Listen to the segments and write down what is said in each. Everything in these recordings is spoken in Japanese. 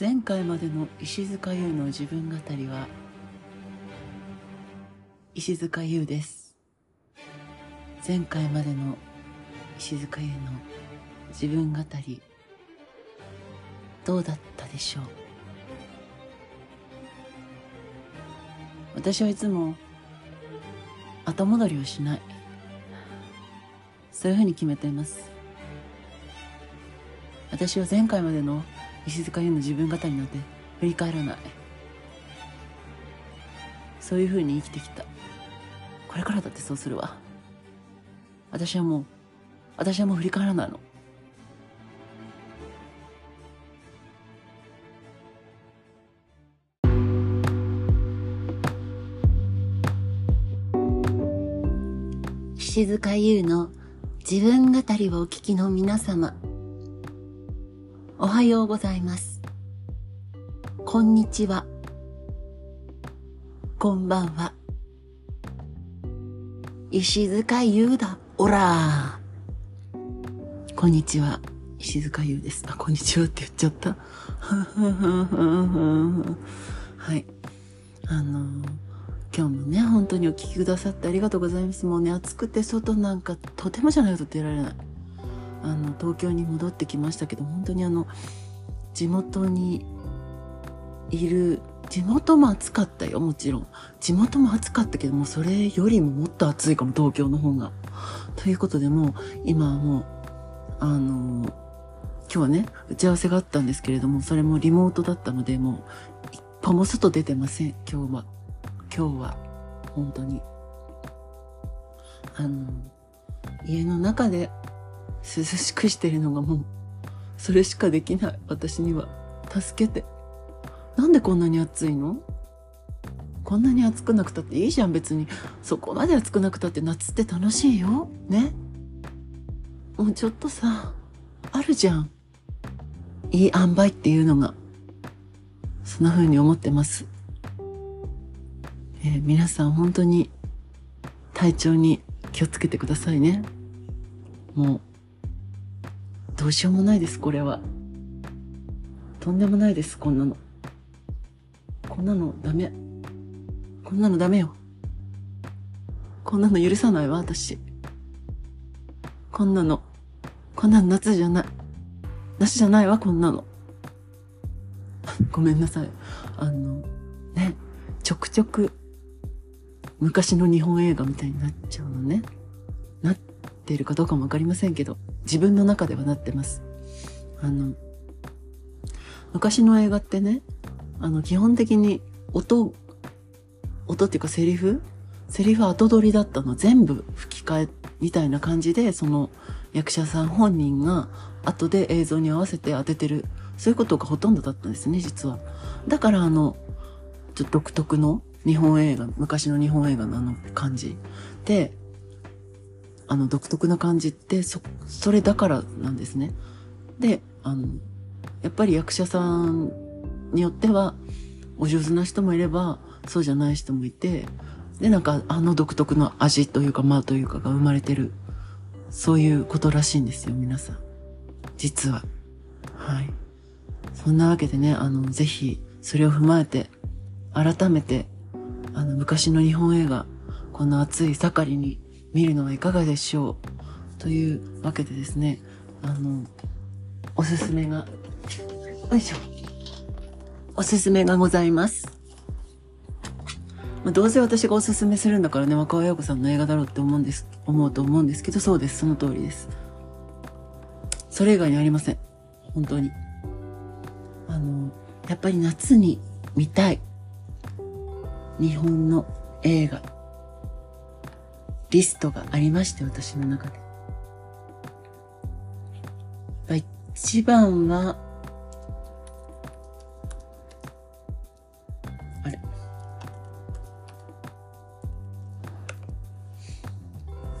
前回までの石塚優の自分語りは石塚優です。前回までの石塚優の自分語りどうだったでしょう？私はいつも後戻りをしない。そういうふうに決めています。私は前回までの石塚優の自分語りなんて振り返らない。そういうふうに生きてきた。これからだってそうするわ。私はもう私はもう振り返らないの。石塚優の自分語りをお聞きの皆様。おはようございます。こんにちは。こんばんは。石塚優だ。おらこんにちは。石塚優です。あ、こんにちはって言っちゃった。はい。あのー今日もね、本当にお聞きくださってありがとうございます。もうね、暑くて外なんかとてもじゃないと出られない。あの東京に戻ってきましたけど本当にあの地元にいる地元も暑かったよもちろん。地元も暑かったけどもそれよりももっと暑いかも東京の方が。ということでもう今はもうあの今日はね打ち合わせがあったんですけれどもそれもリモートだったのでもう一歩も外出てません。今日は。今日は本当に。あの家の中で涼しくしてるのがもう、それしかできない。私には。助けて。なんでこんなに暑いの？こんなに暑くなくたっていいじゃん、別に。そこまで暑くなくたって夏って楽しいよ。ねもうちょっとさ、あるじゃん。いい塩梅っていうのが。そんな風に思ってます。えー皆さん本当に体調に気をつけてくださいね。もう、どうしようもないです、これは。とんでもないです、こんなの。こんなのダメ。こんなのダメよ。こんなの許さないわ、私。こんなの。こんなの夏じゃない。夏じゃないわ、こんなの。ごめんなさい。あの、ね、ちょくちょく、昔の日本映画みたいになっちゃうのね。っているかどうかもわかりませんけど、自分の中ではなってます。あの、昔の映画ってね、あの、基本的に音、音っていうかセリフ？セリフ後取りだったの。全部吹き替えみたいな感じで、その役者さん本人が後で映像に合わせて当ててる。そういうことがほとんどだったんですね、実は。だからあの、ちょっと独特の日本映画、昔の日本映画のあの感じ。で、あの独特な感じって、そ、それだからなんですね。で、あの、やっぱり役者さんによっては、お上手な人もいれば、そうじゃない人もいて、で、なんか、あの独特の味というか、まあというかが生まれてる、そういうことらしいんですよ、皆さん。実は。はい。そんなわけでね、あの、ぜひ、それを踏まえて、改めて、あの、昔の日本映画、この暑い盛りに見るのはいかがでしょう？というわけでですね、あの、おすすめが、よいしょ。おすすめがございます。まあ、どうせ私がおすすめするんだからね、若尾陽子さんの映画だろうって思うんです、思うと思うんですけど、そうです。その通りです。それ以外にありません。本当に。あの、やっぱり夏に見たい日本の映画、リストがありまして、私の中で。一番は、あれ？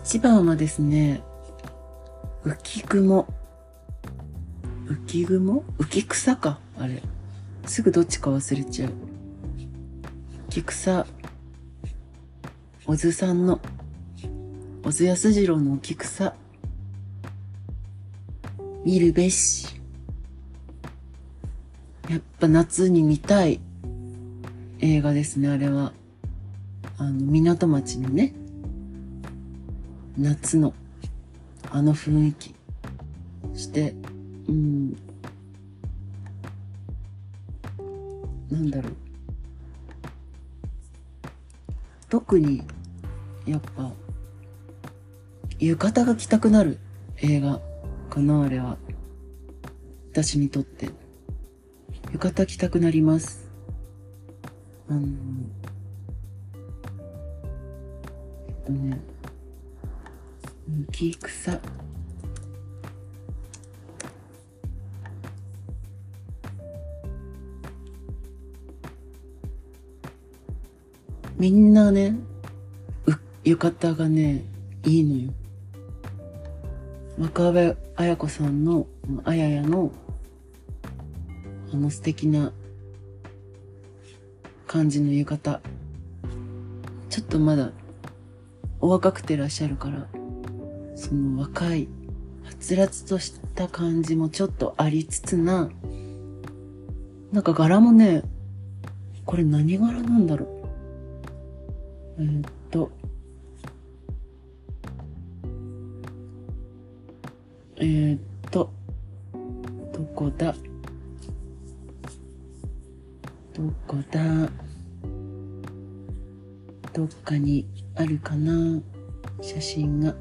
一番はですね、浮雲。浮雲？浮草か。あれ。すぐどっちか忘れちゃう。浮草。小津さんの、小津安二郎の浮草。見るべし。やっぱ夏に見たい映画ですね、あれは。あの、港町のね、夏の、あの雰囲気。して、うん、なんだろう。特に、やっぱ、浴衣が着たくなる映画かな、あれは。私にとって。浴衣着たくなります。あの、えっとね、木草。みんなね、浴衣がね、いいのよ。若部綾子さんの、あややの、あの素敵な感じの浴衣。ちょっとまだお若くてらっしゃるから、その若い、はつらつとした感じもちょっとありつつな、なんか柄もね、これ何柄なんだろう。えー、えー、っと、どこだ？どこだ？どっかにあるかな？写真が。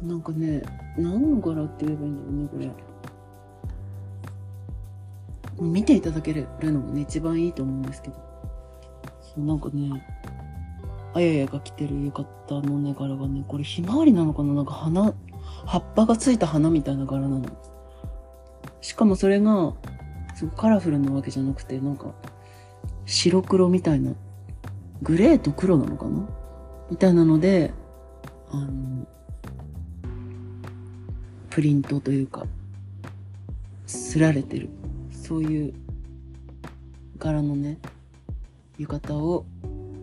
なんかね、何の柄って言えばいいんだろうね、これ。見ていただけるのがね、一番いいと思うんですけど。そう、なんかね、あややが着てる浴衣のね、柄がね、これひまわりなのかな？なんか花、葉っぱがついた花みたいな柄なの。しかもそれが、すごくカラフルなわけじゃなくて、なんか、白黒みたいな、グレーと黒なのかな？みたいなので、あの、プリントというか、すられてる。そういう柄のね、浴衣を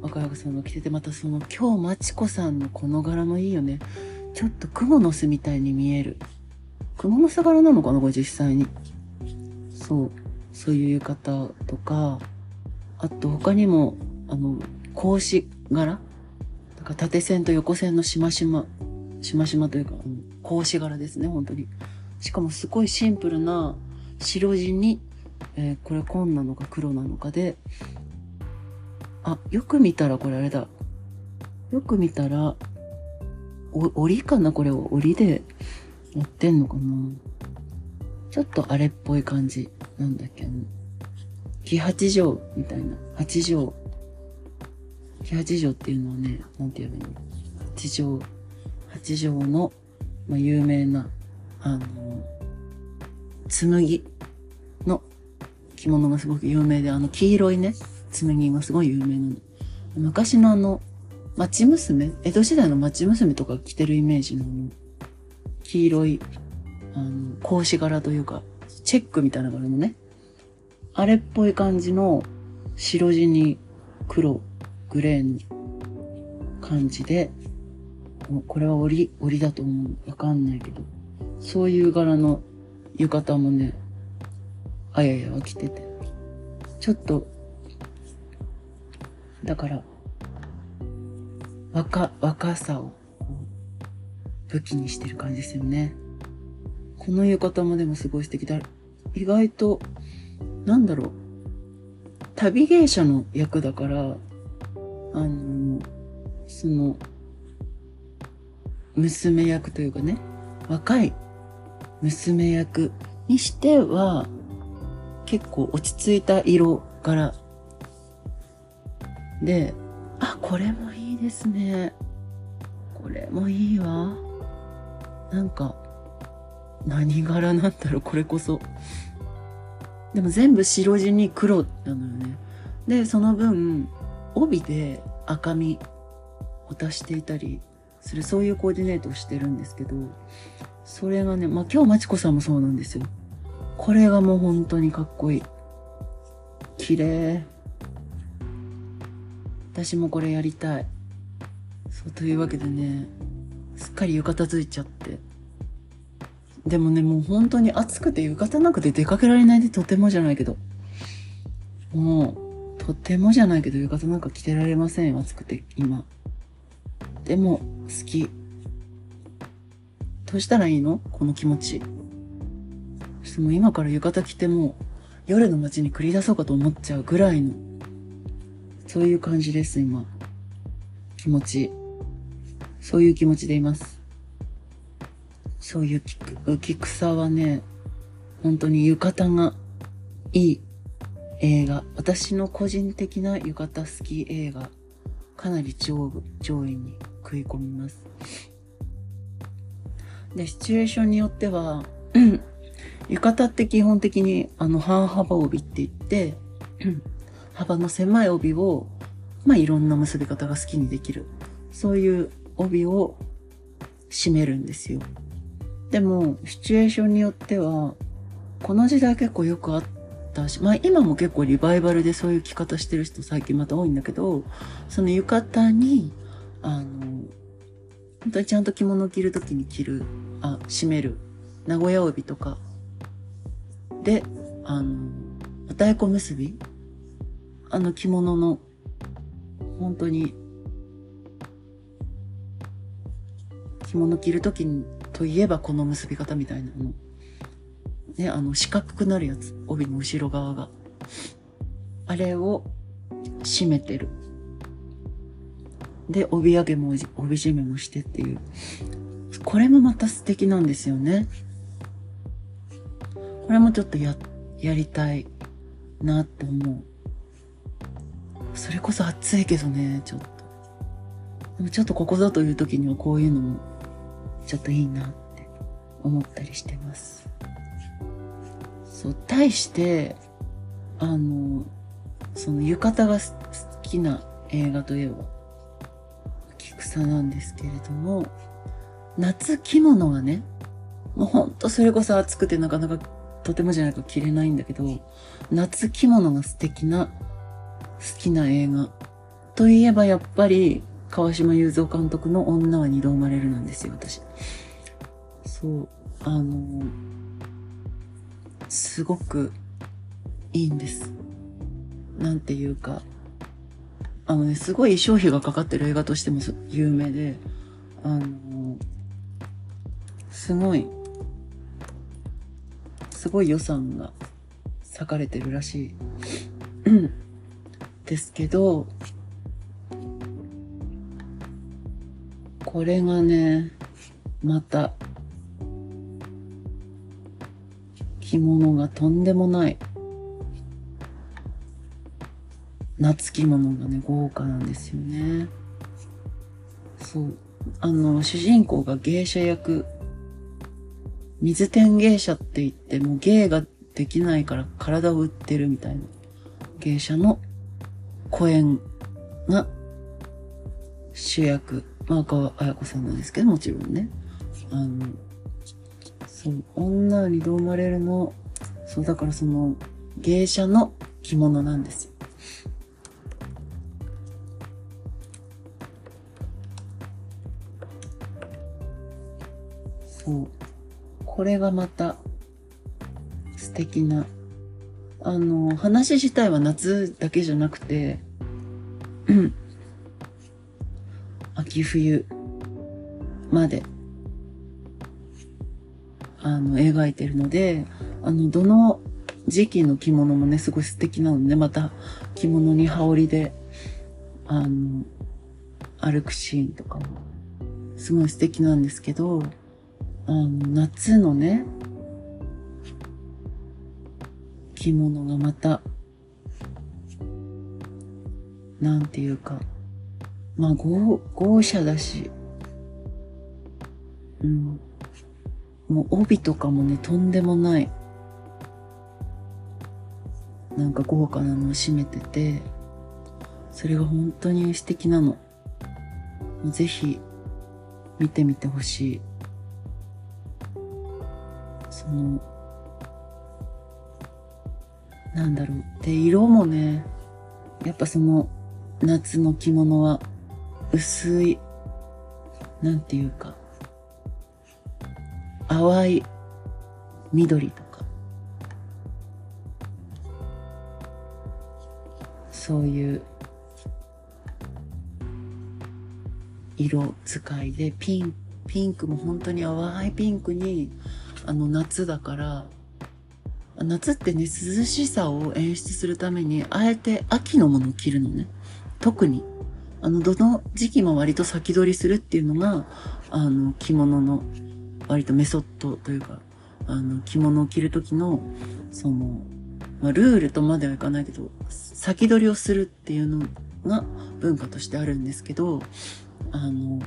若山さんが着てて、またその今日まちこさんのこの柄もいいよね。ちょっと蜘蛛の巣みたいに見える。蜘蛛の巣柄なのかなこれ実際に。そう。そういう浴衣とか、あと他にも、あの、格子柄だから縦線と横線のしましま、しましまというか、格子柄ですね、本当に。しかもすごいシンプルな白地にえー、これ紺なのか黒なのかで、あ、よく見たらこれあれだ。よく見たら、お、折りかな？これを折りで持ってんのかな？ちょっとあれっぽい感じなんだっけ？ど、木八条みたいな。八条。木八条っていうのはね、なんて言えばいいの？八条、八条の、まあ、有名な、あの、紬着物がすごく有名で、あの黄色いね、紬がすごい有名なの。昔のあの、町娘江戸時代の町娘とか着てるイメージの黄色い、あの、格子柄というか、チェックみたいな柄のね、あれっぽい感じの白地に黒、グレーの感じで、これは折り、折りだと思う。わかんないけど。そういう柄の浴衣もね、あややは着てて。ちょっと、だから、若、若さを武器にしてる感じですよね。この浴衣もでもすごい素敵だ。意外と、なんだろう。旅芸者の役だから、あの、その、娘役というかね、若い娘役にしては、結構落ち着いた色柄で、あ、これもいいですね。これもいいわ。なんか、何柄なんだろう、これこそ。でも全部白地に黒なのよね。で、その分、帯で赤みを足していたりする、そういうコーディネートをしてるんですけど、それがね、まあ今日まちこさんもそうなんですよ。これがもう本当にかっこいい。綺麗。私もこれやりたい。そう、というわけでね、すっかり浴衣ついちゃって。でもね、もう本当に暑くて浴衣なんかで出かけられないでとてもじゃないけど。もう、とてもじゃないけど浴衣なんか着てられません。暑くて、今。でも、好き。どうしたらいいの？この気持ち。もう今から浴衣着ても夜の街に繰り出そうかと思っちゃうぐらいの、そういう感じです、今。気持ち。そういう気持ちでいます。そういう浮き草はね、本当に浴衣がいい映画。私の個人的な浴衣好き映画。かなり上、上位に食い込みます。で、シチュエーションによっては、浴衣って基本的にあの半幅帯って言って、幅の狭い帯を、まあいろんな結び方が好きにできる。そういう帯を締めるんですよ。でも、シチュエーションによっては、この時代結構よくあったし、まあ今も結構リバイバルでそういう着方してる人最近また多いんだけど、その浴衣に、あの、本当にちゃんと着物を着るときに着る、あ、締める、名古屋帯とか、で、あの、太鼓結び？あの着物の、本当に、着物着るときにといえばこの結び方みたいなの。ね、あの、四角くなるやつ。帯の後ろ側が。あれを締めてる。で、帯揚げも帯締めもしてっていう。これもまた素敵なんですよね。これもちょっとや、やりたいなって思う。それこそ暑いけどね、ちょっと。でもちょっとここぞという時にはこういうのもちょっといいなって思ったりしてます。そう、対して、あの、その浴衣が好きな映画といえば、草なんですけれども、夏着物がね、もうほんとそれこそ暑くてなかなかとてもじゃないか着れないんだけど、夏着物が素敵な、好きな映画。といえばやっぱり、川島雄三監督の女は二度生まれるなんですよ、私。そう、あの、すごくいいんです。なんていうか、あのね、すごい商費がかかってる映画としても有名で、あの、すごい、すごい予算が割かれてるらしい。ですけど、これがね、また、着物がとんでもない。夏着物がね、豪華なんですよね。そう。あの、主人公が芸者役。水天芸者って言って、もう芸ができないから体を売ってるみたいな芸者の公演が主役。まあ、川彩子さんなんですけど、もちろんね。あの、そう、女にどう生まれるの、そう、だからその、芸者の着物なんですよ。そう。これがまた、素敵な、あの、話自体は夏だけじゃなくて、うん。秋冬まで、あの、描いてるので、あの、どの時期の着物もね、すごい素敵なので、また着物に羽織で、あの、歩くシーンとかも、すごい素敵なんですけど、あの、夏のね、着物がまた、なんていうか、まあ、豪、豪奢だし、うん。もう帯とかもね、とんでもない、なんか豪華なのを締めてて、それが本当に素敵なの。ぜひ、見てみてほしい。の、なんだろう。で、色もね、やっぱその、夏の着物は薄い、なんていうか、淡い緑とか、そういう色使いでピン、ピンクも本当に淡いピンクに、あの夏だから、夏ってね、涼しさを演出するために、あえて秋のものを着るのね。特に。あの、どの時期も割と先取りするっていうのが、あの、着物の割とメソッドというか、あの、着物を着る時の、その、まあ、ルールとまではいかないけど、先取りをするっていうのが文化としてあるんですけど、あの、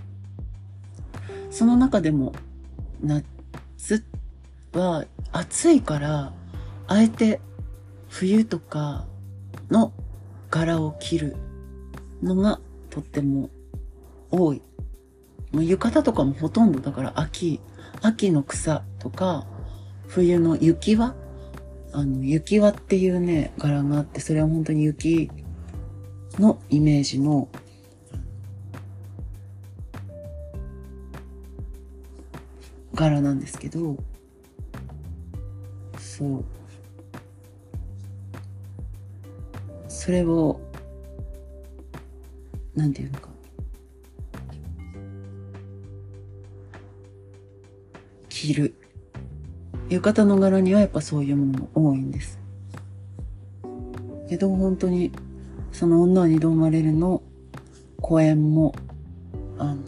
その中でも、夏っては暑いから、あえて冬とかの柄を着るのがとっても多い。もう浴衣とかもほとんどだから秋、秋の草とか、冬の雪輪あの、雪輪っていうね、柄があって、それは本当に雪のイメージの柄なんですけど、そう。それを、なんていうのか。着る。浴衣の柄にはやっぱそういうものも多いんです。けど本当に、その女は二度生まれるの公演も、あの、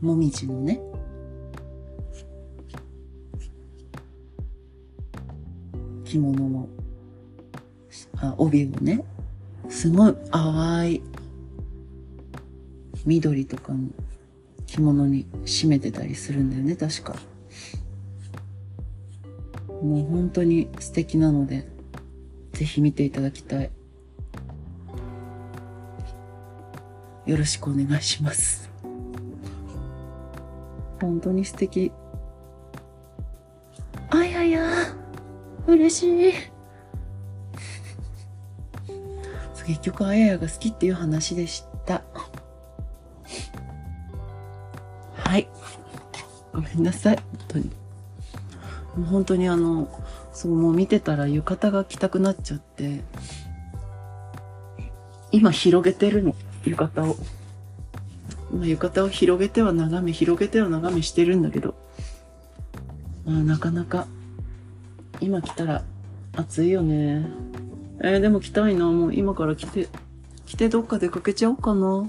もみじのね、着物の、あ、帯をね、すごい淡い緑とかの着物に締めてたりするんだよね、確か。もう本当に素敵なので、ぜひ見ていただきたい。よろしくお願いします。本当に素敵。あやや、嬉しい。結局あややが好きっていう話でした。はい。ごめんなさい。本当に。本当にあの、そう、もう見てたら浴衣が着たくなっちゃって、今広げてるの、浴衣を。まあ、浴衣を広げては眺め、広げては眺めしてるんだけど、まあ、なかなか、今来たら暑いよね。えー、でも来たいな。もう今から来て、来てどっか出かけちゃおうかな。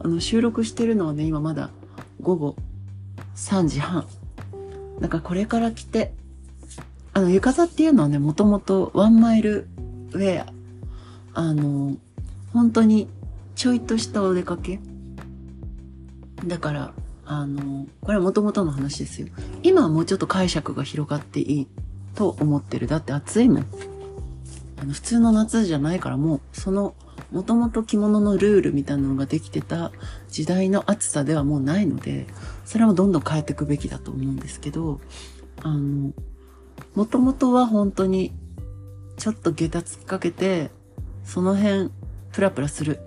あの、収録してるのはね、今まだ午後3時半。だからこれから来て、あの、浴衣っていうのはね、もともとワンマイルウェア。あの、本当にちょいとしたお出かけ。だから、あの、これはもともとの話ですよ。今はもうちょっと解釈が広がっていいと思ってる。だって暑いもん。あの、普通の夏じゃないからもう、その、もともと着物のルールみたいなのができてた時代の暑さではもうないので、それはどんどん変えていくべきだと思うんですけど、あの、もともとは本当に、ちょっと下駄突っかけて、その辺、プラプラする。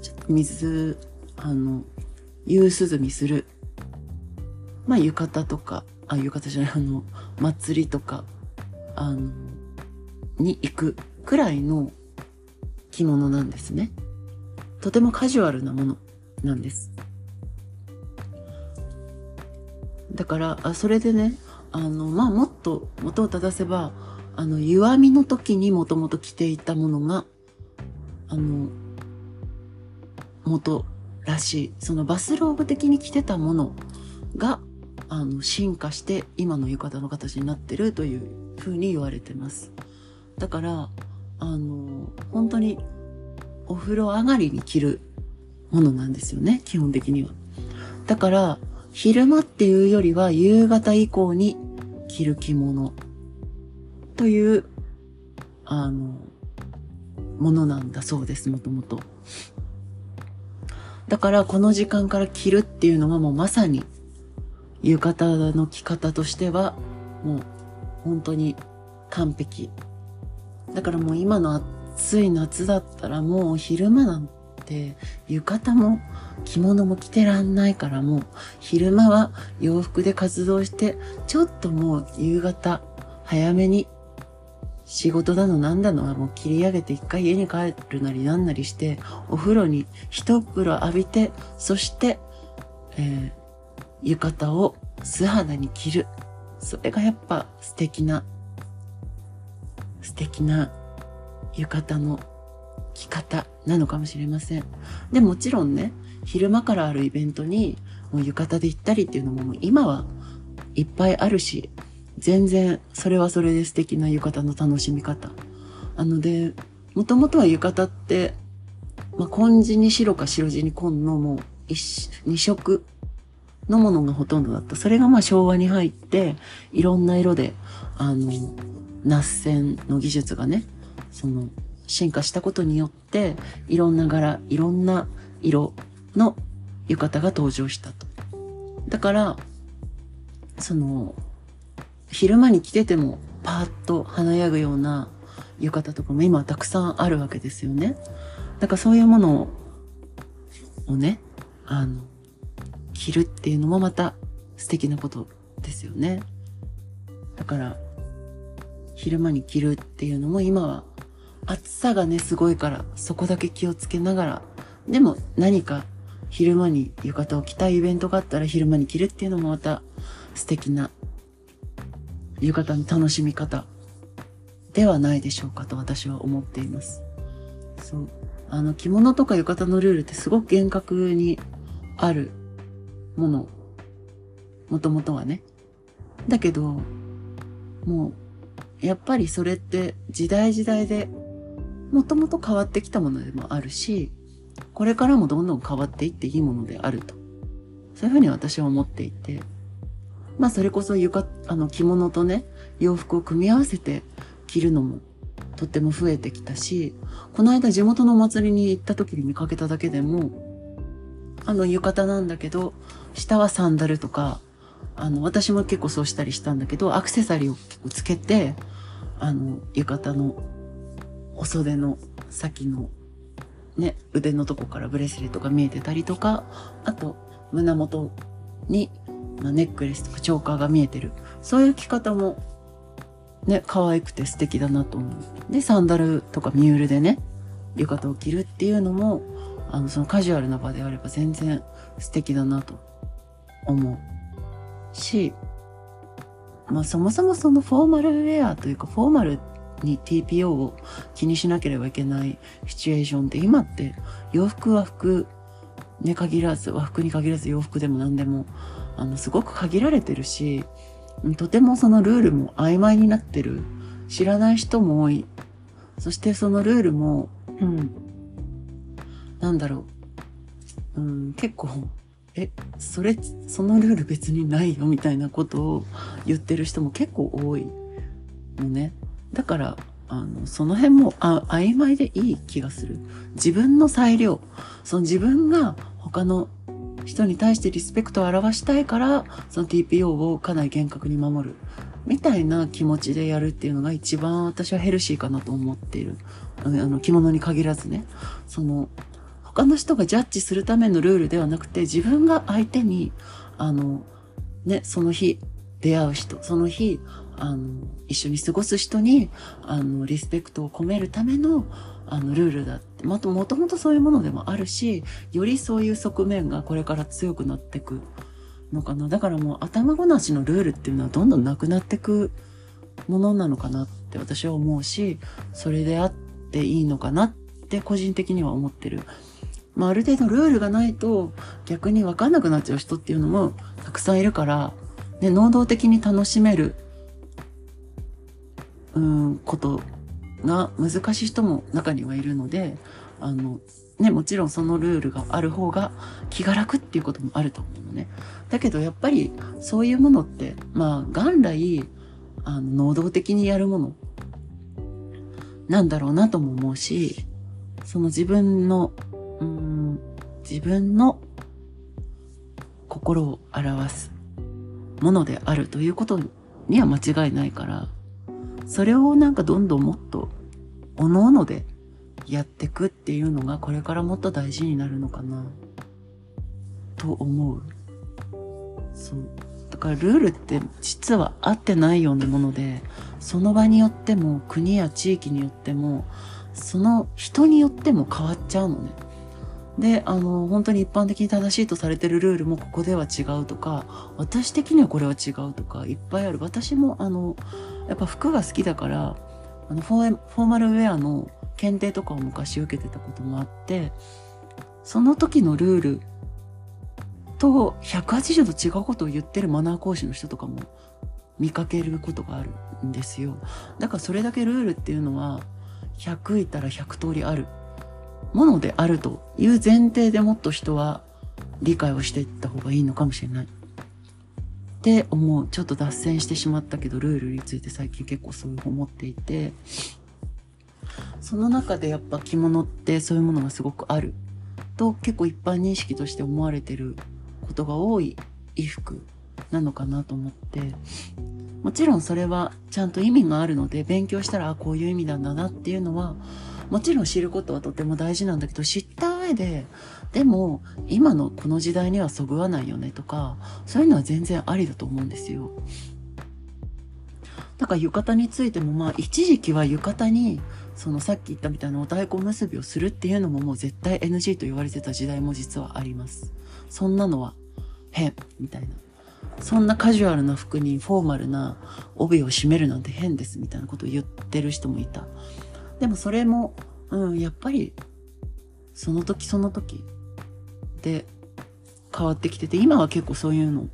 ちょっと水、あの、夕涼みする。まあ、浴衣とか、あ、浴衣じゃない、あの、祭りとか、あの、に行くくらいの着物なんですね。とてもカジュアルなものなんです。だから、あそれでね、あの、まあ、もっと元を正せば、あの、弱みの時にもともと着ていたものが、あの、元らしい。そのバスローブ的に着てたものが、あの、進化して今の浴衣の形になってるというふうに言われてます。だから、あの、本当にお風呂上がりに着るものなんですよね、基本的には。だから、昼間っていうよりは夕方以降に着る着物という、あの、ものなんだそうです、もともと。だからこの時間から着るっていうのはもうまさに浴衣の着方としてはもう本当に完璧。だからもう今の暑い夏だったらもう昼間なんて浴衣も着物も着てらんないからもう昼間は洋服で活動してちょっともう夕方早めに仕事だのなんだのはもう切り上げて一回家に帰るなりなんなりしてお風呂に一風呂浴びてそして、えー、浴衣を素肌に着るそれがやっぱ素敵な素敵な浴衣の着方なのかもしれません。で、もちろんね、昼間からあるイベントにもう浴衣で行ったりっていうのももう今はいっぱいあるし、全然それはそれで素敵な浴衣の楽しみ方。あので、もともとは浴衣って、まあ、紺地に白か白地に紺のもう一、二色のものがほとんどだった。それがまあ昭和に入って、いろんな色で、あの、ナッセンの技術がね、その、進化したことによって、いろんな柄、いろんな色の浴衣が登場したと。だから、その、昼間に着ててもパーッと華やぐような浴衣とかも今たくさんあるわけですよね。だからそういうものをね、あの、着るっていうのもまた素敵なことですよね。だから、昼間に着るっていうのも今は暑さがね、すごいから、そこだけ気をつけながら、でも何か昼間に浴衣を着たいイベントがあったら昼間に着るっていうのもまた素敵な浴衣の楽しみ方ではないでしょうかと私は思っています。そう。あの着物とか浴衣のルールってすごく厳格にあるもの。もともとはね。だけど、もう、やっぱりそれって時代時代でもともと変わってきたものでもあるし、これからもどんどん変わっていっていいものであると。そういうふうに私は思っていて。まあそれこそ床、あの着物とね、洋服を組み合わせて着るのもとっても増えてきたし、この間地元のお祭りに行った時に見かけただけでも、あの浴衣なんだけど、下はサンダルとか、あの、私も結構そうしたりしたんだけど、アクセサリーを結構つけて、あの、浴衣のお袖の先のね、腕のとこからブレスレットが見えてたりとか、あと胸元に、まあ、ネックレスとかチョーカーが見えてる。そういう着方もね、可愛くて素敵だなと思う。で、サンダルとかミュールでね、浴衣を着るっていうのも、あの、そのカジュアルな場であれば全然素敵だなと思うし、まあそもそもそのフォーマルウェアというかフォーマルに TPO を気にしなければいけないシチュエーションって今って洋服は服ね限らず和服に限らず洋服でも何でもあのすごく限られてるしとてもそのルールも曖昧になってる。知らない人も多いそしてそのルールもうんなんだろう、うん、結構えそれそのルール別にないよみたいなことを言ってる人も結構多いのねだから、あの、その辺もあ曖昧でいい気がする。自分の裁量。その自分が他の人に対してリスペクトを表したいから、その TPO をかなり厳格に守る。みたいな気持ちでやるっていうのが一番私はヘルシーかなと思っている。あの、着物に限らずね。その、他の人がジャッジするためのルールではなくて、自分が相手に、あの、ね、その日、出会う人、その日、あの、一緒に過ごす人に、あの、リスペクトを込めるための、あの、ルールだって、もともとそういうものでもあるし、よりそういう側面がこれから強くなっていくのかな。だからもう頭ごなしのルールっていうのはどんどんなくなっていくものなのかなって私は思うし、それであっていいのかなって個人的には思ってる。まあ、ある程度ルールがないと逆にわかんなくなっちゃう人っていうのもたくさんいるから、ね、能動的に楽しめるうんことが難しい人も中にはいるのであのねもちろんそのルールがある方が気が楽っていうこともあると思うのね。だけどやっぱりそういうものってまあ元来あの能動的にやるものなんだろうなとも思うしその自分のうん自分の心を表すものであるということには間違いないからそれをなんかどんどんもっと、おのおのでやってくっていうのがこれからもっと大事になるのかなと思う。そう。だからルールって実は合ってないようなもので、その場によっても国や地域によっても、その人によっても変わっちゃうのね。で、あの、本当に一般的に正しいとされてるルールもここでは違うとか、私的にはこれは違うとか、いっぱいある。私も、あの、やっぱ服が好きだから、あのフォー、フォーマルウェアの検定とかを昔受けてたこともあって、その時のルールと180度違うことを言ってるマナー講師の人とかも見かけることがあるんですよ。だからそれだけルールっていうのは100いたら100通りあるものであるという前提でもっと人は理解をしていった方がいいのかもしれない。って思う。ちょっと脱線してしまったけど、ルールについて最近結構そういう思っていて、その中でやっぱ着物ってそういうものがすごくあると結構一般認識として思われてることが多い衣服なのかなと思って、もちろんそれはちゃんと意味があるので勉強したらあこういう意味なんだなっていうのはもちろん知ることはとても大事なんだけど知った上ででも今のこの時代にはそぐわないよねとかそういうのは全然ありだと思うんですよ。だから浴衣についてもまあ一時期は浴衣にそのさっき言ったみたいなお太鼓結びをするっていうのももう絶対 NG と言われてた時代も実はあります。そんなのは変みたいな。そんなカジュアルな服にフォーマルな帯を締めるなんて変ですみたいなことを言ってる人もいた。でもそれも、うん、やっぱりその時その時で変わってきてて、今は結構そういうの、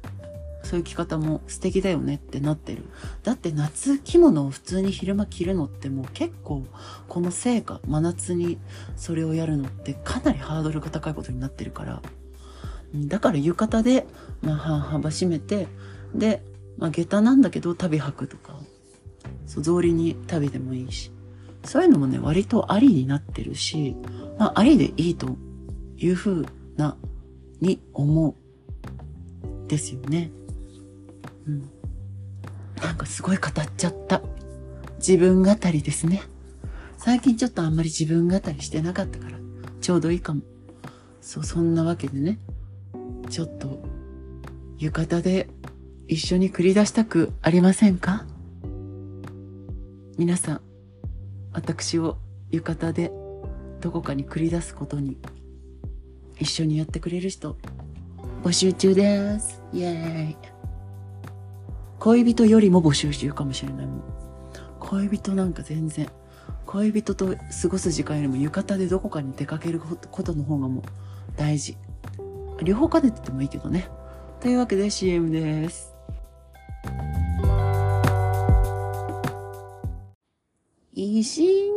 そういう着方も素敵だよねってなってる。だって夏着物を普通に昼間着るのってもう結構この成果、真夏にそれをやるのってかなりハードルが高いことになってるから。だから浴衣で、まあ、幅締めて、で、まあ、下駄なんだけど旅履くとか、そう、草履に旅でもいいし。そういうのもね、割とありになってるし、まあ、ありでいいというふうな、に思う。ですよね。うん。なんかすごい語っちゃった。自分語りですね。最近ちょっとあんまり自分語りしてなかったから、ちょうどいいかも。そう、そんなわけでね。ちょっと、浴衣で一緒に繰り出したくありませんか？皆さん、私を浴衣でどこかに繰り出すことに一緒にやってくれる人募集中です。イェーイ。恋人よりも募集中かもしれないもん。恋人なんか全然。恋人と過ごす時間よりも浴衣でどこかに出かけることの方がもう大事。両方兼ねててもいいけどね。というわけで CM です。石塚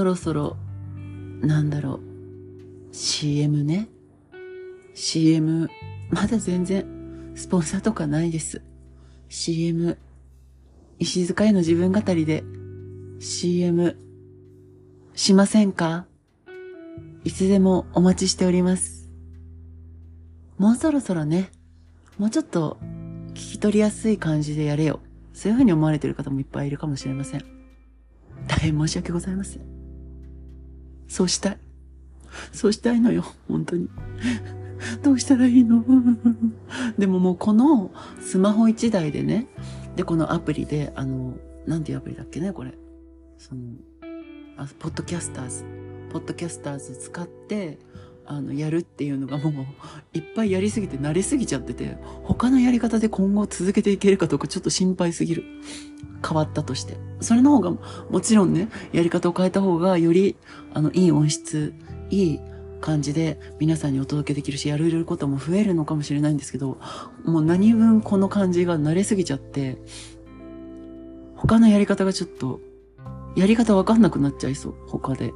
そろそろ、なんだろう、CM ね。CM、まだ全然、スポンサーとかないです。CM、石塚への自分語りで、CM、しませんか？いつでもお待ちしております。もうそろそろね、もうちょっと聞き取りやすい感じでやれよ。そういうふうに思われてる方もいっぱいいるかもしれません。大変申し訳ございません。そうしたい。そうしたいのよ、本当に。どうしたらいいの？でももうこのスマホ1台でね、で、このアプリで、あの、なんていうアプリだっけね、これ。その、あ、ポッドキャスターズ。ポッドキャスターズ使って、あの、やるっていうのがもう、いっぱいやりすぎて慣れすぎちゃってて、他のやり方で今後続けていけるかどうかちょっと心配すぎる。変わったとして。それの方が、もちろんね、やり方を変えた方が、より、あの、いい音質、いい感じで皆さんにお届けできるし、やれることも増えるのかもしれないんですけど、もう何分この感じが慣れすぎちゃって、他のやり方がちょっと、やり方わかんなくなっちゃいそう、他で。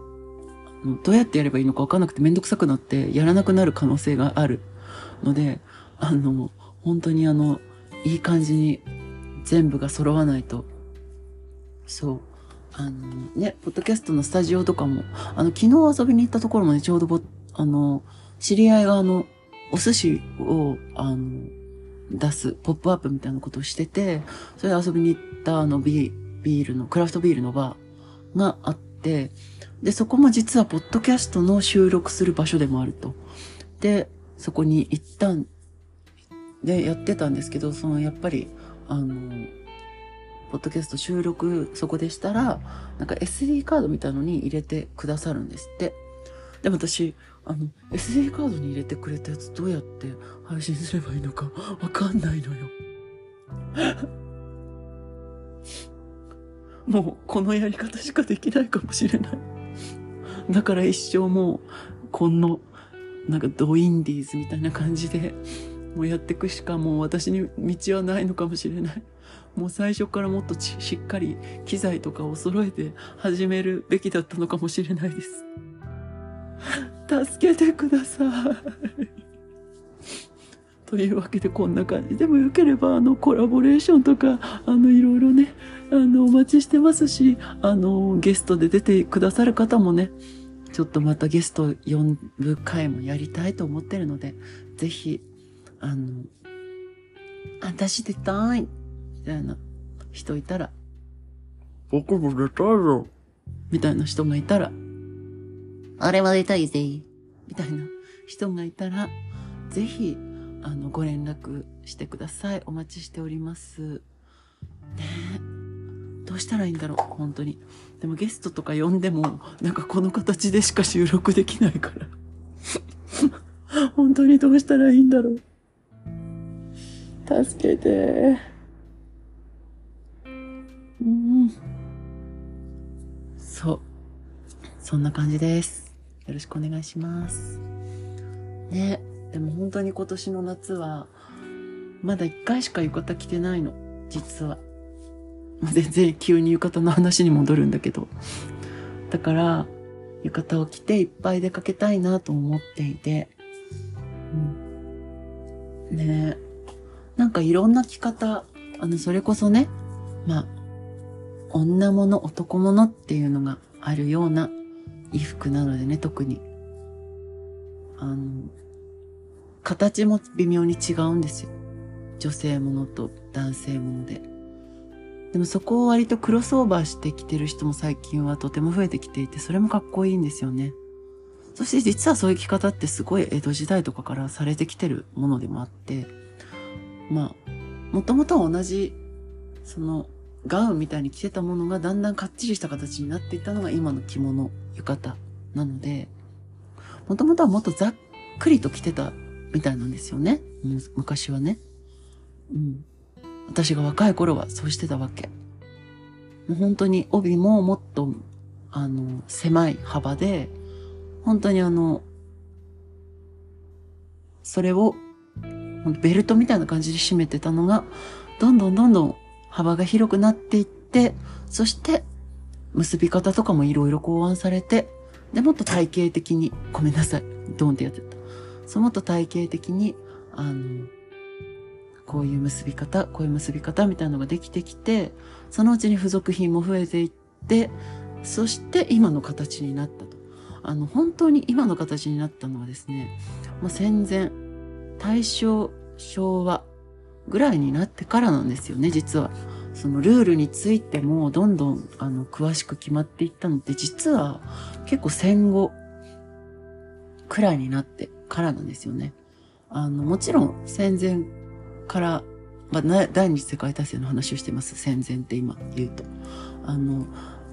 どうやってやればいいのかわかんなくてめんどくさくなってやらなくなる可能性がある。ので、あの、本当にあの、いい感じに全部が揃わないと、そう、あのね、ポッドキャストのスタジオとかも、あの、昨日遊びに行ったところもね、ちょうどぼ、あの、知り合いがあの、お寿司を、あの、出す、ポップアップみたいなことをしてて、それで遊びに行ったあのビビールの、クラフトビールのバーがあって、で、そこも実はポッドキャストの収録する場所でもあると。で、そこに行ったん、で、やってたんですけど、その、やっぱり、あの、ポッドキャスト収録そこでしたら、なんか SD カードみたいのに入れてくださるんですって。でも私、あの、SD カードに入れてくれたやつどうやって配信すればいいのかわかんないのよ。もうこのやり方しかできないかもしれない。だから一生もう、この、なんかドインディーズみたいな感じで、もうやっていくしかもう私に道はないのかもしれない。もう最初からもっとしっかり機材とかを揃えて始めるべきだったのかもしれないです。助けてください。というわけでこんな感じ。でもよければあのコラボレーションとかあのいろいろねあのお待ちしてますしあのゲストで出てくださる方もねちょっとまたゲスト呼ぶ回もやりたいと思ってるのでぜひあの私出たいみたいな人いたら。僕も出たいよ。みたいな人がいたら。あれは出たいぜ。みたいな人がいたらぜひあの、ご連絡してください。お待ちしております。ねどうしたらいいんだろう本当に。でもゲストとか呼んでも、なんかこの形でしか収録できないから 本当にどうしたらいいんだろう。助けて。うん。そう。そんな感じです。よろしくお願いします。ね。でも本当に今年の夏は、まだ一回しか浴衣着てないの。実は。全然急に浴衣の話に戻るんだけど。だから、浴衣を着ていっぱい出かけたいなと思っていて。うん。ねなんかいろんな着方、あの、それこそね、まあ、女物、男物っていうのがあるような衣服なのでね、特に。あの、形も微妙に違うんですよ。女性ものと男性もので。でもそこを割とクロスオーバーしてきてる人も最近はとても増えてきていて、それもかっこいいんですよね。そして実はそういう着方ってすごい江戸時代とかからされてきてるものでもあって、まあ、もともとは同じ、その、ガウンみたいに着てたものがだんだんかっちりした形になっていったのが今の着物、浴衣なので、もともとはもっとざっくりと着てたみたいなんですよね。昔はね。うん。私が若い頃はそうしてたわけ。もう本当に帯ももっと、あの、狭い幅で、本当にあの、それを、ベルトみたいな感じで締めてたのが、どんどんどんどん幅が広くなっていって、そして、結び方とかもいろいろ考案されて、で、もっと体系的に、ごめんなさい、ドンってやってた。そのと体系的に、あの、こういう結び方、こういう結び方みたいなのができてきて、そのうちに付属品も増えていって、そして今の形になったと。あの、本当に今の形になったのはですね、もう戦前、大正、昭和ぐらいになってからなんですよね、実は。そのルールについてもどんどんあの詳しく決まっていったのって実は結構戦後くらいになってからなんですよね。あの、もちろん戦前から、まあ、第二次世界大戦の話をしてます。戦前って今言うと。あの、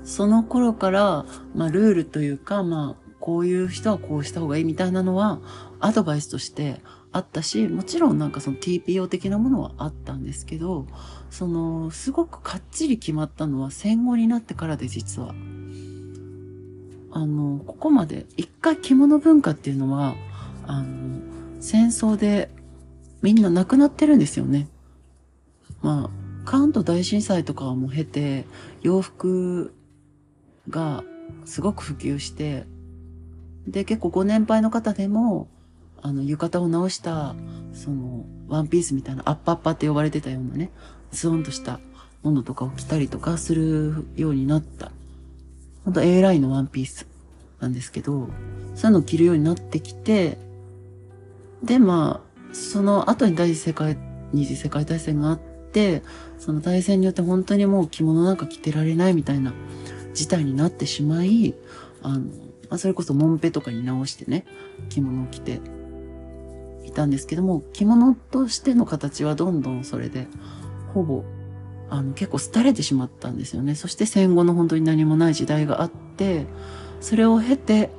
その頃から、まあ、ルールというか、まあ、こういう人はこうした方がいいみたいなのは、アドバイスとしてあったし、もちろんなんかその TPO 的なものはあったんですけど、その、すごくかっちり決まったのは戦後になってからで実は。あの、ここまで、一回着物文化っていうのは、あの、戦争でみんな亡くなってるんですよね。まあ、関東大震災とかも経て、洋服がすごく普及して、で、結構ご年配の方でも、あの、浴衣を直した、その、ワンピースみたいな、アッパッパって呼ばれてたようなね、ズーンとしたものとかを着たりとかするようになった。ほんと A ラインのワンピースなんですけど、そういうのを着るようになってきて、で、まあ、その後に第一次世界、二次世界大戦があって、その大戦によって本当にもう着物なんか着てられないみたいな事態になってしまい、あの、まあ、それこそモンペとかに直してね、着物を着ていたんですけども、着物としての形はどんどんそれで、ほぼ、あの、結構廃れてしまったんですよね。そして戦後の本当に何もない時代があって、それを経て、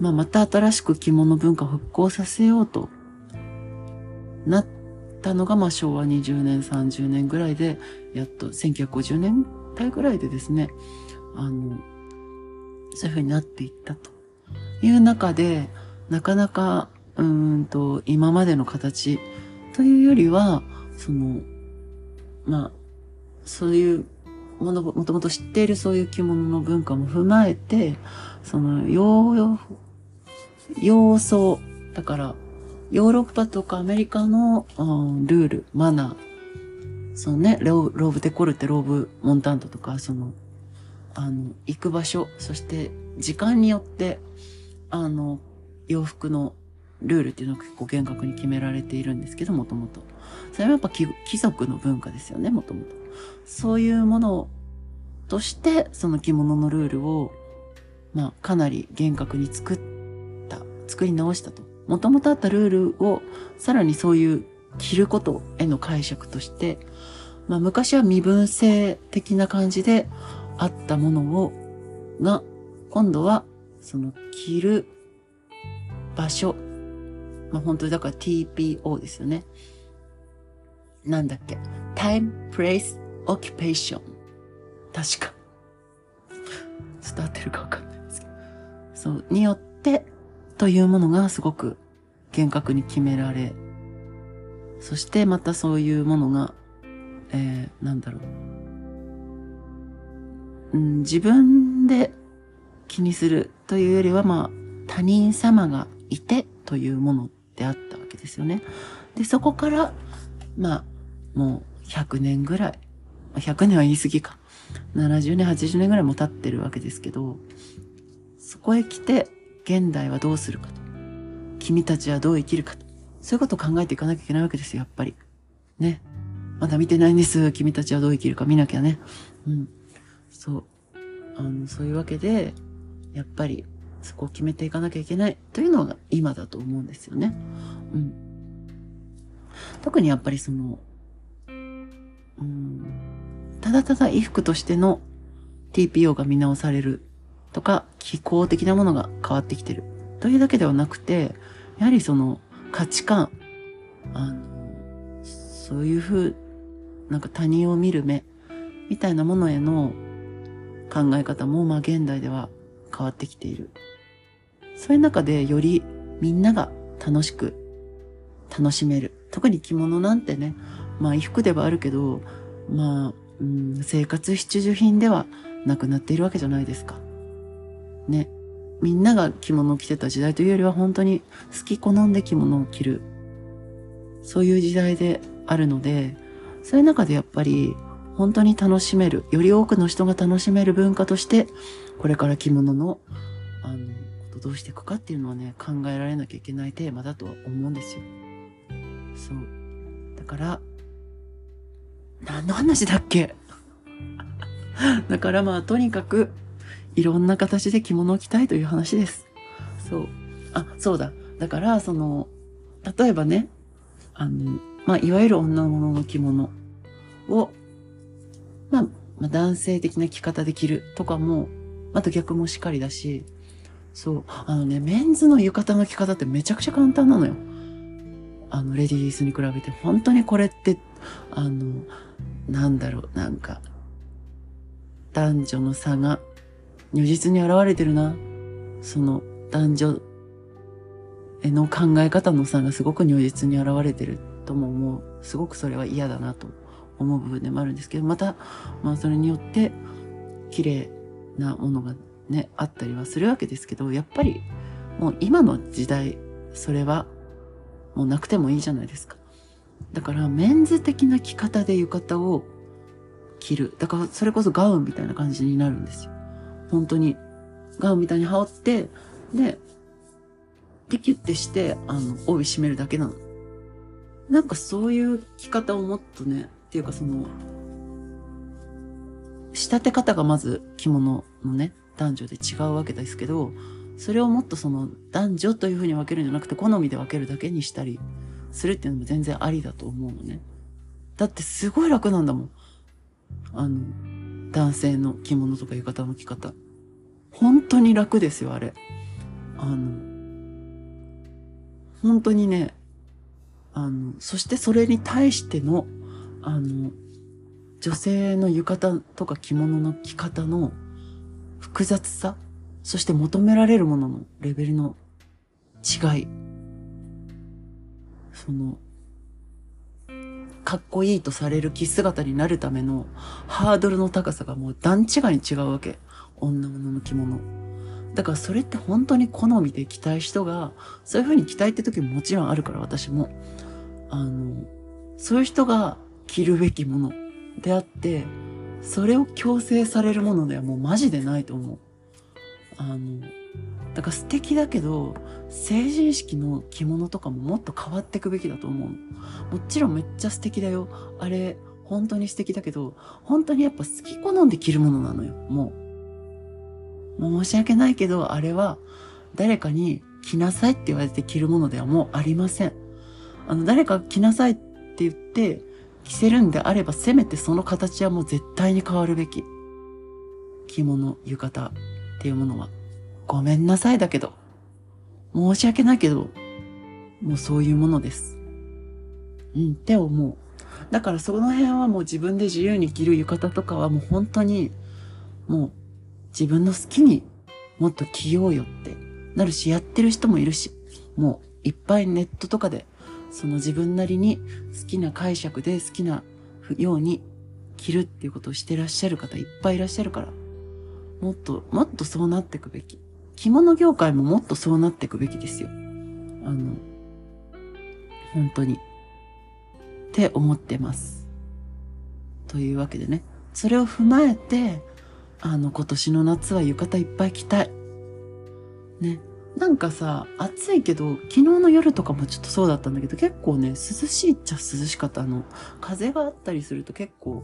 まあ、また新しく着物文化を復興させようとなったのが、まあ、昭和20年、30年ぐらいで、やっと1950年代ぐらいでですね、あの、そういう風になっていったという中で、なかなか、うんと、今までの形というよりは、その、まあ、そういうもの、もともと知っているそういう着物の文化も踏まえて、その、要、要素、だから、ヨーロッパとかアメリカの、うん、ルール、マナー、そのね、ローブデコルテ、ローブモンタントとか、その、あの、行く場所、そして時間によって、あの、洋服のルールっていうのが結構厳格に決められているんですけど、もともと。それはやっぱ貴族の文化ですよね、もともと。そういうものとして、その着物のルールを、まあ、かなり厳格に作った、作り直したと。もともとあったルールを、さらにそういう着ることへの解釈として、まあ、昔は身分制的な感じであったものを、が、今度は、その着る場所まあ本当にだから TPO ですよね。なんだっけ ?time, place, occupation。確か。伝わってるかわかんないですけど。そう、によってというものがすごく厳格に決められ、そしてまたそういうものが、えー、なんだろう。うん、自分で気にするというよりは、まあ、他人様がいてというものであったわけですよね。で、そこから、まあ、もう100年ぐらい、100年は言い過ぎか。70年、80年ぐらいも経ってるわけですけど、そこへ来て、現代はどうするかと。君たちはどう生きるかと。そういうことを考えていかなきゃいけないわけですよ、やっぱり。ね。まだ見てないんです。君たちはどう生きるか見なきゃね。うん。そう。あの、そういうわけで、やっぱり、そこを決めていかなきゃいけないというのが今だと思うんですよね。うん。特にやっぱりその、うん、ただただ衣服としての TPO が見直されるとか、気候的なものが変わってきてるというだけではなくて、やはりその価値観、あの、そういうふう、なんか他人を見る目みたいなものへの考え方も、まあ現代では変わってきているそういう中でよりみんなが楽しく楽しめる。特に着物なんてね、まあ衣服ではあるけど、まあ、うん、生活必需品ではなくなっているわけじゃないですか。ね。みんなが着物を着てた時代というよりは本当に好き好んで着物を着る。そういう時代であるので、そういう中でやっぱり本当に楽しめる、より多くの人が楽しめる文化として、これから着物の、あの、ことどうしていくかっていうのはね、考えられなきゃいけないテーマだとは思うんですよ。そう。だから、何の話だっけ？だからまあ、とにかく、いろんな形で着物を着たいという話です。そう。あ、そうだ。だから、その、例えばね、あの、まあ、いわゆる女物の着物を、まあ、まあ、男性的な着方で着るとかも、また逆もしっかりだし、そう。あのね、メンズの浴衣の着方ってめちゃくちゃ簡単なのよ。あの、レディースに比べて。本当にこれって、あの、なんだろう、なんか、男女の差が如実に現れてるな。その、男女への考え方の差がすごく如実に現れてるとも思う。すごくそれは嫌だなと思う部分でもあるんですけど、また、まあそれによって、綺麗なものがね、あったりはするわけですけど、やっぱり、もう今の時代、それはもうなくてもいいじゃないですか。だからメンズ的な着方で浴衣を着る。だからそれこそガウンみたいな感じになるんですよ。本当に。ガウンみたいに羽織って、で、でキュッてして、あの、帯締めるだけなの。なんかそういう着方をもっとね、っていうかその、仕立て方がまず着物のね、男女で違うわけですけど、それをもっとその男女というふうに分けるんじゃなくて好みで分けるだけにしたりするっていうのも全然ありだと思うのね。だってすごい楽なんだもん。あの、男性の着物とか浴衣の着方。本当に楽ですよ、あれ。あの、本当にね、あの、そしてそれに対しての、あの、女性の浴衣とか着物の着方の複雑さ、そして求められるもののレベルの違い。その、かっこいいとされる着姿になるためのハードルの高さがもう段違いに違うわけ。女物の着物。だからそれって本当に好みで着たい人が、そういう風に着たいって時ももちろんあるから私も。あの、そういう人が着るべきものであって、それを強制されるものではもうマジでないと思う。あの、だから素敵だけど、成人式の着物とかももっと変わっていくべきだと思うもちろんめっちゃ素敵だよ。あれ、本当に素敵だけど、本当にやっぱ好き好んで着るものなのよ。もう。申し訳ないけど、あれは誰かに着なさいって言われて着るものではもうありません。あの、誰か着なさいって言って着せるんであれば、せめてその形はもう絶対に変わるべき。着物、浴衣っていうものは。ごめんなさいだけど。申し訳ないけど、もうそういうものです。うん、って思う。だからその辺はもう自分で自由に着る浴衣とかはもう本当に、もう自分の好きにもっと着ようよってなるし、やってる人もいるし、もういっぱいネットとかで、その自分なりに好きな解釈で好きなように着るっていうことをしてらっしゃる方いっぱいいらっしゃるから、もっと、もっとそうなっていくべき。着物業界ももっとそうなっていくべきですよ。あの、本当に。って思ってます。というわけでね、それを踏まえて、あの、今年の夏は浴衣いっぱい着たい。ね。なんかさ、暑いけど、昨日の夜とかもちょっとそうだったんだけど、結構ね、涼しいっちゃ涼しかった。あの、風があったりすると結構、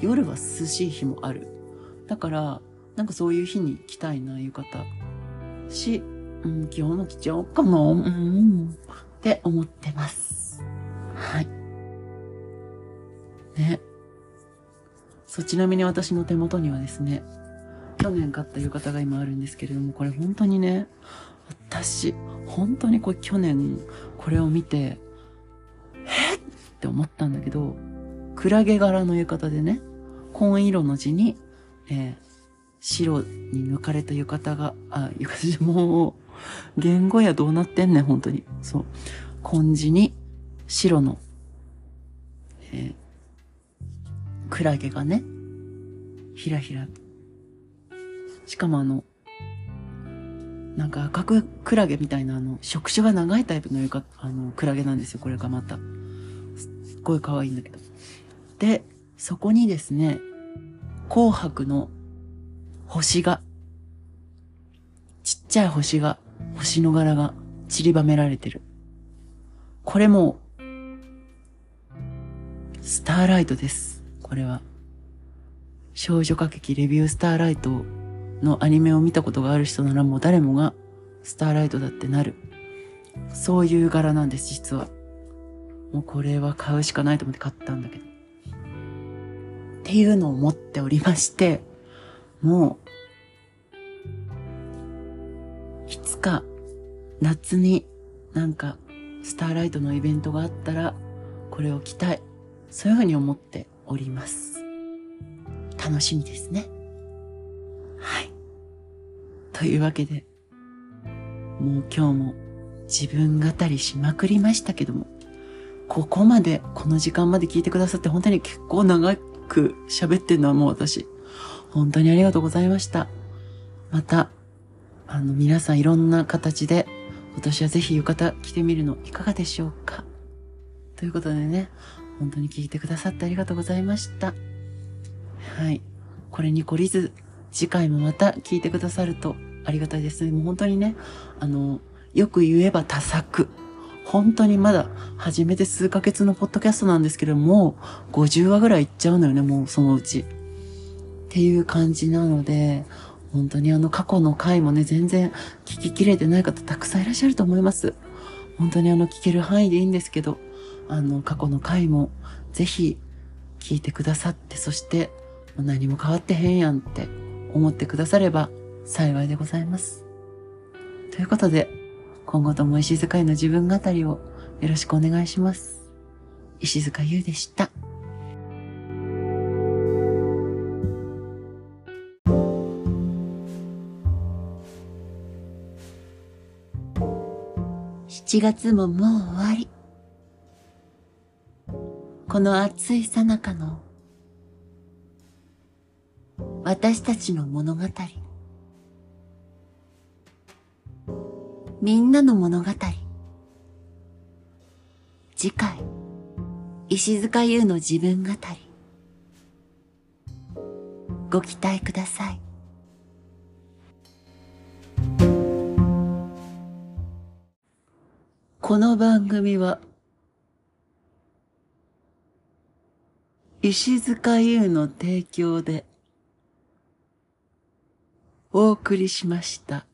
夜は涼しい日もある。だから、なんかそういう日に着たいな、浴衣。し、うん、今日の着ちゃおうかな、うん、って思ってます。はい。ね。そう、ちなみに私の手元にはですね、去年買った浴衣が今あるんですけれども、これ本当にね、私、本当にこれ去年これを見て、えって思ったんだけど、クラゲ柄の浴衣でね、紺色の字に、えー、白に抜かれた浴衣が、あ、浴衣じゃもう、言語やどうなってんねん、本当に。そう。紺地に白の、えー、クラゲがね、ひらひら。しかもあの、なんか赤くクラゲみたいなあの、触手が長いタイプの床、あの、クラゲなんですよ、これがまた。すっごい可愛いんだけど。で、そこにですね、紅白の星が、ちっちゃい星が、星の柄が散りばめられてる。これも、スターライトです。これは。少女歌劇レビュースターライトのアニメを見たことがある人ならもう誰もがスターライトだってなる。そういう柄なんです、実は。もうこれは買うしかないと思って買ったんだけど。っていうのを持っておりまして、もう、いつか夏になんかスターライトのイベントがあったら、これを着たい。そういうふうに思っております。楽しみですね。はい。というわけで、もう今日も自分語りしまくりましたけども、ここまで、この時間まで聞いてくださって本当に結構長く喋ってるのはもう私、本当にありがとうございました。また、あの、皆さんいろんな形で、今年はぜひ浴衣着てみるのいかがでしょうか？ということでね、本当に聞いてくださってありがとうございました。はい。これに懲りず、次回もまた聞いてくださるとありがたいです。もう本当にね、あの、よく言えば多作。本当にまだ初めて数ヶ月のポッドキャストなんですけども、50話ぐらいいっちゃうのよね、もうそのうち。っていう感じなので、本当にあの過去の回もね、全然聞ききれてない方たくさんいらっしゃると思います。本当にあの聞ける範囲でいいんですけど、あの過去の回もぜひ聞いてくださって、そして何も変わってへんやんって思ってくだされば幸いでございます。ということで、今後とも石塚への自分語りをよろしくお願いします。石塚優でした。7月ももう終わり。この暑いさなかの私たちの物語。みんなの物語。次回、石塚優の自分語り。ご期待ください。この番組は、石塚優の提供で、お送りしました。